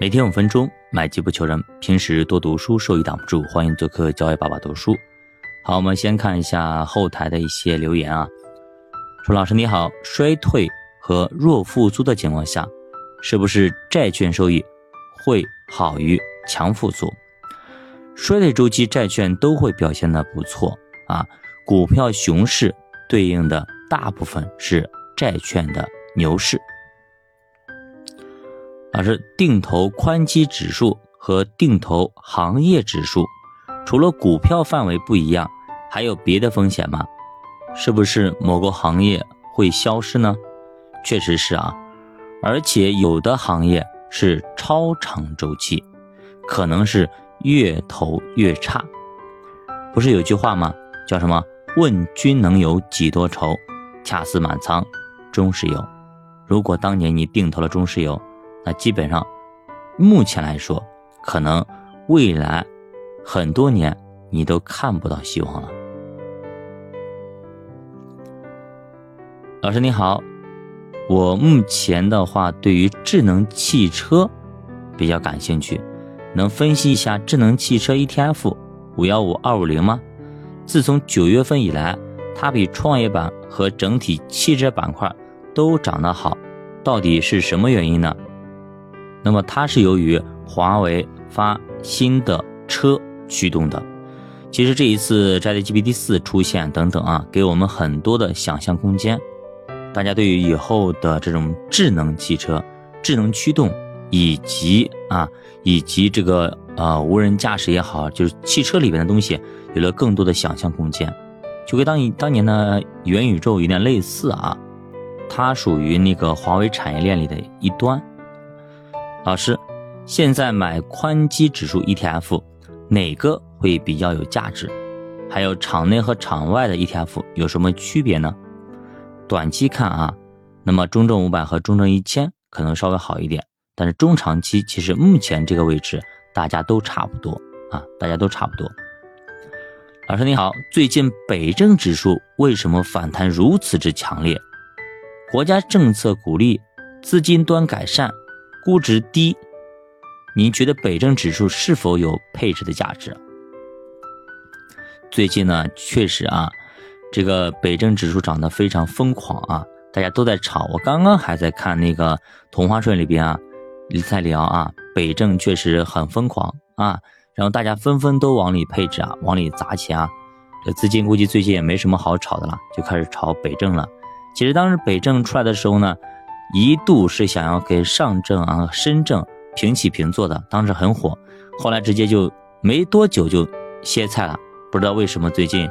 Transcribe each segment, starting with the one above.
每天五分钟，买机不求人。平时多读书，受益挡不住。欢迎做客教育爸爸读书。好，我们先看一下后台的一些留言啊。说老师你好，衰退和弱复苏的情况下，是不是债券收益会好于强复苏？衰退周期债券都会表现的不错啊。股票熊市对应的大部分是债券的牛市。而是，定投宽基指数和定投行业指数，除了股票范围不一样，还有别的风险吗？是不是某个行业会消失呢？确实是啊，而且有的行业是超长周期，可能是越投越差。不是有句话吗？叫什么？问君能有几多愁？恰似满仓中石油。如果当年你定投了中石油，那基本上，目前来说，可能未来很多年你都看不到希望了。老师你好，我目前的话对于智能汽车比较感兴趣，能分析一下智能汽车 ETF 五幺五二五零吗？自从九月份以来，它比创业板和整体汽车板块都涨得好，到底是什么原因呢？那么它是由于华为发新的车驱动的。其实这一次 ChatGPT 四出现等等啊，给我们很多的想象空间。大家对于以后的这种智能汽车、智能驱动以及啊以及这个呃无人驾驶也好，就是汽车里边的东西，有了更多的想象空间，就跟当当年的元宇宙有点类似啊。它属于那个华为产业链里的一端。老师，现在买宽基指数 ETF，哪个会比较有价值？还有场内和场外的 ETF 有什么区别呢？短期看啊，那么中证五百和中证一千可能稍微好一点，但是中长期其实目前这个位置大家都差不多啊，大家都差不多。老师你好，最近北证指数为什么反弹如此之强烈？国家政策鼓励资金端改善。估值低，您觉得北证指数是否有配置的价值？最近呢，确实啊，这个北证指数涨得非常疯狂啊，大家都在炒。我刚刚还在看那个同花顺里边啊，在聊啊，北证确实很疯狂啊，然后大家纷纷都往里配置啊，往里砸钱啊，这资金估计最近也没什么好炒的了，就开始炒北证了。其实当时北证出来的时候呢。一度是想要给上证啊、深证平起平坐的，当时很火，后来直接就没多久就歇菜了。不知道为什么最近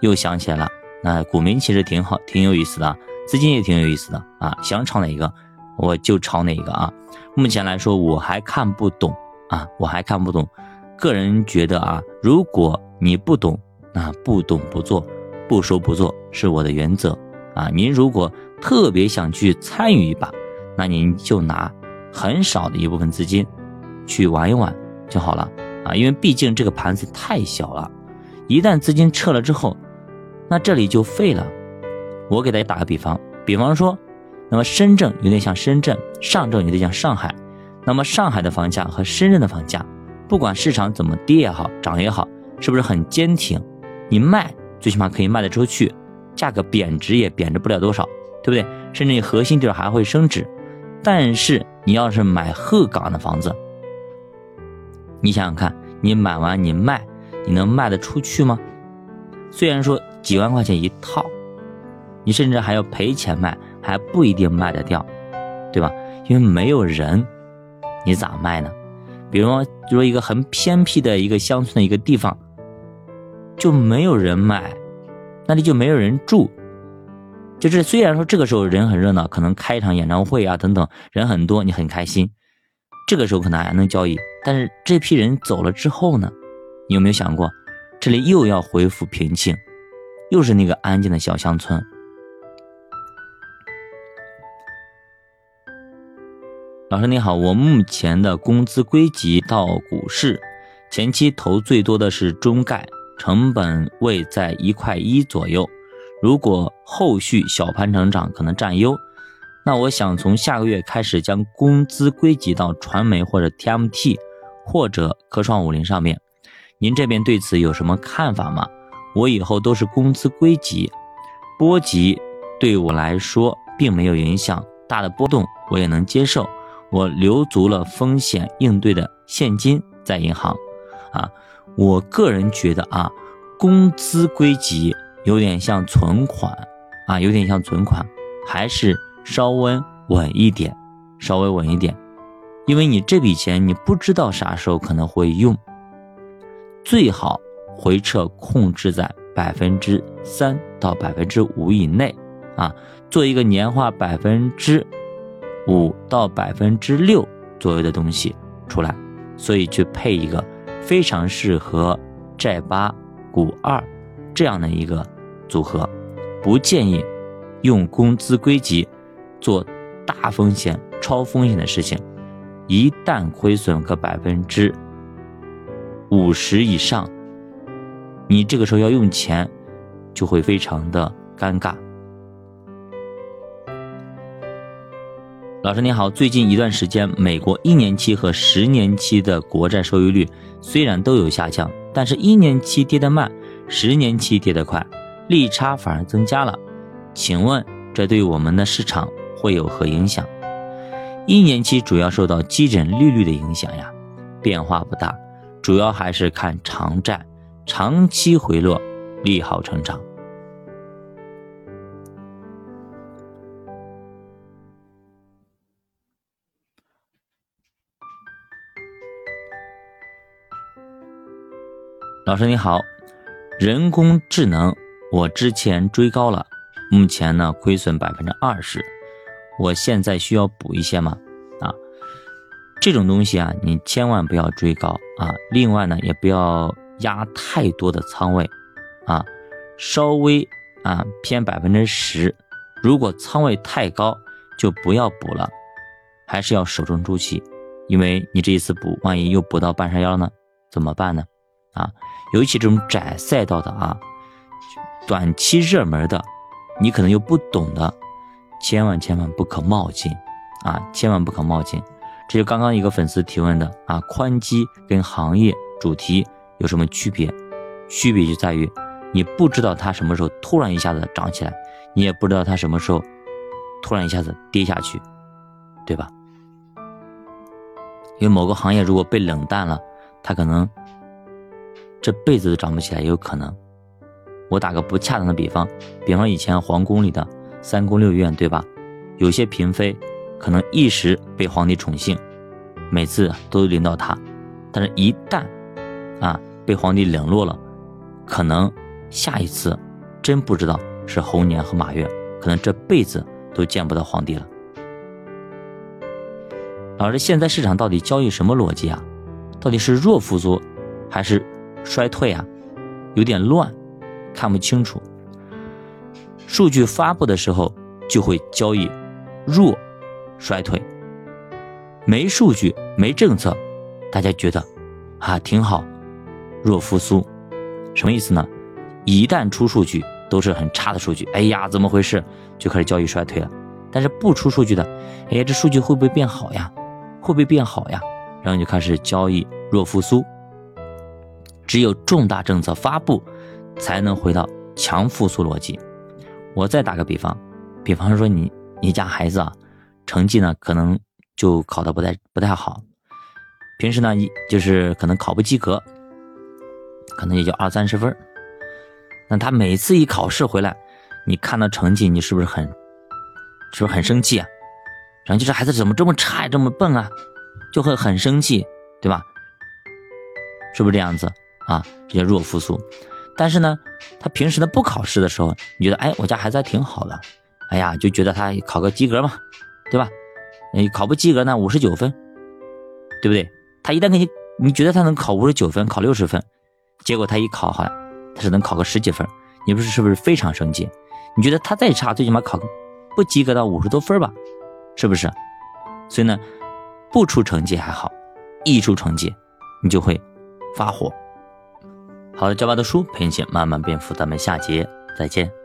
又想起来了。那股民其实挺好，挺有意思的，资金也挺有意思的啊。想炒哪一个，我就炒哪一个啊。目前来说，我还看不懂啊，我还看不懂。个人觉得啊，如果你不懂，那不懂不做，不说不做是我的原则啊。您如果。特别想去参与一把，那您就拿很少的一部分资金去玩一玩就好了啊！因为毕竟这个盘子太小了，一旦资金撤了之后，那这里就废了。我给大家打个比方，比方说，那么深圳有点像深圳，上证有点像上海。那么上海的房价和深圳的房价，不管市场怎么跌也好，涨也好，是不是很坚挺？你卖最起码可以卖得出去，价格贬值也贬值不了多少。对不对？甚至你核心地儿还会升值，但是你要是买鹤岗的房子，你想想看，你买完你卖，你能卖得出去吗？虽然说几万块钱一套，你甚至还要赔钱卖，还不一定卖得掉，对吧？因为没有人，你咋卖呢？比如说，就说一个很偏僻的一个乡村的一个地方，就没有人买，那里就没有人住。就是虽然说这个时候人很热闹，可能开一场演唱会啊等等，人很多，你很开心，这个时候可能还能交易。但是这批人走了之后呢，你有没有想过，这里又要恢复平静，又是那个安静的小乡村。老师你好，我目前的工资归集到股市，前期投最多的是中概，成本位在一块一左右。如果后续小盘成长可能占优，那我想从下个月开始将工资归集到传媒或者 TMT 或者科创五零上面，您这边对此有什么看法吗？我以后都是工资归集，波及对我来说并没有影响，大的波动我也能接受。我留足了风险应对的现金在银行，啊，我个人觉得啊，工资归集有点像存款，啊，有点像存款，还是稍微稳一点，稍微稳一点，因为你这笔钱你不知道啥时候可能会用，最好回撤控制在百分之三到百分之五以内，啊，做一个年化百分之。五到百分之六左右的东西出来，所以去配一个非常适合债八股二这样的一个组合，不建议用工资归集做大风险、超风险的事情。一旦亏损个百分之五十以上，你这个时候要用钱就会非常的尴尬。老师您好，最近一段时间，美国一年期和十年期的国债收益率虽然都有下降，但是一年期跌得慢，十年期跌得快，利差反而增加了。请问这对我们的市场会有何影响？一年期主要受到基准利率的影响呀，变化不大，主要还是看长债，长期回落，利好成长。老师你好，人工智能我之前追高了，目前呢亏损百分之二十，我现在需要补一些吗？啊，这种东西啊，你千万不要追高啊。另外呢，也不要压太多的仓位啊，稍微啊偏百分之十，如果仓位太高就不要补了，还是要守中住气，因为你这一次补，万一又补到半山腰呢，怎么办呢？啊，尤其这种窄赛道的啊，短期热门的，你可能又不懂的，千万千万不可冒进啊！千万不可冒进。这就刚刚一个粉丝提问的啊，宽基跟行业主题有什么区别？区别就在于你不知道它什么时候突然一下子涨起来，你也不知道它什么时候突然一下子跌下去，对吧？因为某个行业如果被冷淡了，它可能。这辈子都长不起来也有可能。我打个不恰当的比方，比方以前皇宫里的三宫六院，对吧？有些嫔妃可能一时被皇帝宠幸，每次都轮到她，但是一旦啊被皇帝冷落了，可能下一次真不知道是猴年和马月，可能这辈子都见不到皇帝了。老师，现在市场到底交易什么逻辑啊？到底是弱复苏，还是？衰退啊，有点乱，看不清楚。数据发布的时候就会交易弱衰退，没数据没政策，大家觉得啊挺好，弱复苏，什么意思呢？一旦出数据都是很差的数据，哎呀怎么回事？就开始交易衰退了。但是不出数据的，哎呀这数据会不会变好呀？会不会变好呀？然后就开始交易弱复苏。只有重大政策发布，才能回到强复苏逻辑。我再打个比方，比方说你你家孩子啊，成绩呢可能就考的不太不太好，平时呢就是可能考不及格，可能也就二三十分。那他每次一考试回来，你看到成绩，你是不是很是不是很生气啊？然后就这孩子怎么这么差，这么笨啊，就会很生气，对吧？是不是这样子？啊，这叫弱复苏。但是呢，他平时呢不考试的时候，你觉得哎，我家孩子还挺好的，哎呀，就觉得他考个及格嘛，对吧？你考不及格呢，五十九分，对不对？他一旦给你，你觉得他能考五十九分，考六十分，结果他一考好像，他只能考个十几分，你不是是不是非常生气？你觉得他再差，最起码考个不及格到五十多分吧，是不是？所以呢，不出成绩还好，一出成绩，你就会发火。好的，教爸的书陪你一起慢慢变富，咱们下节再见。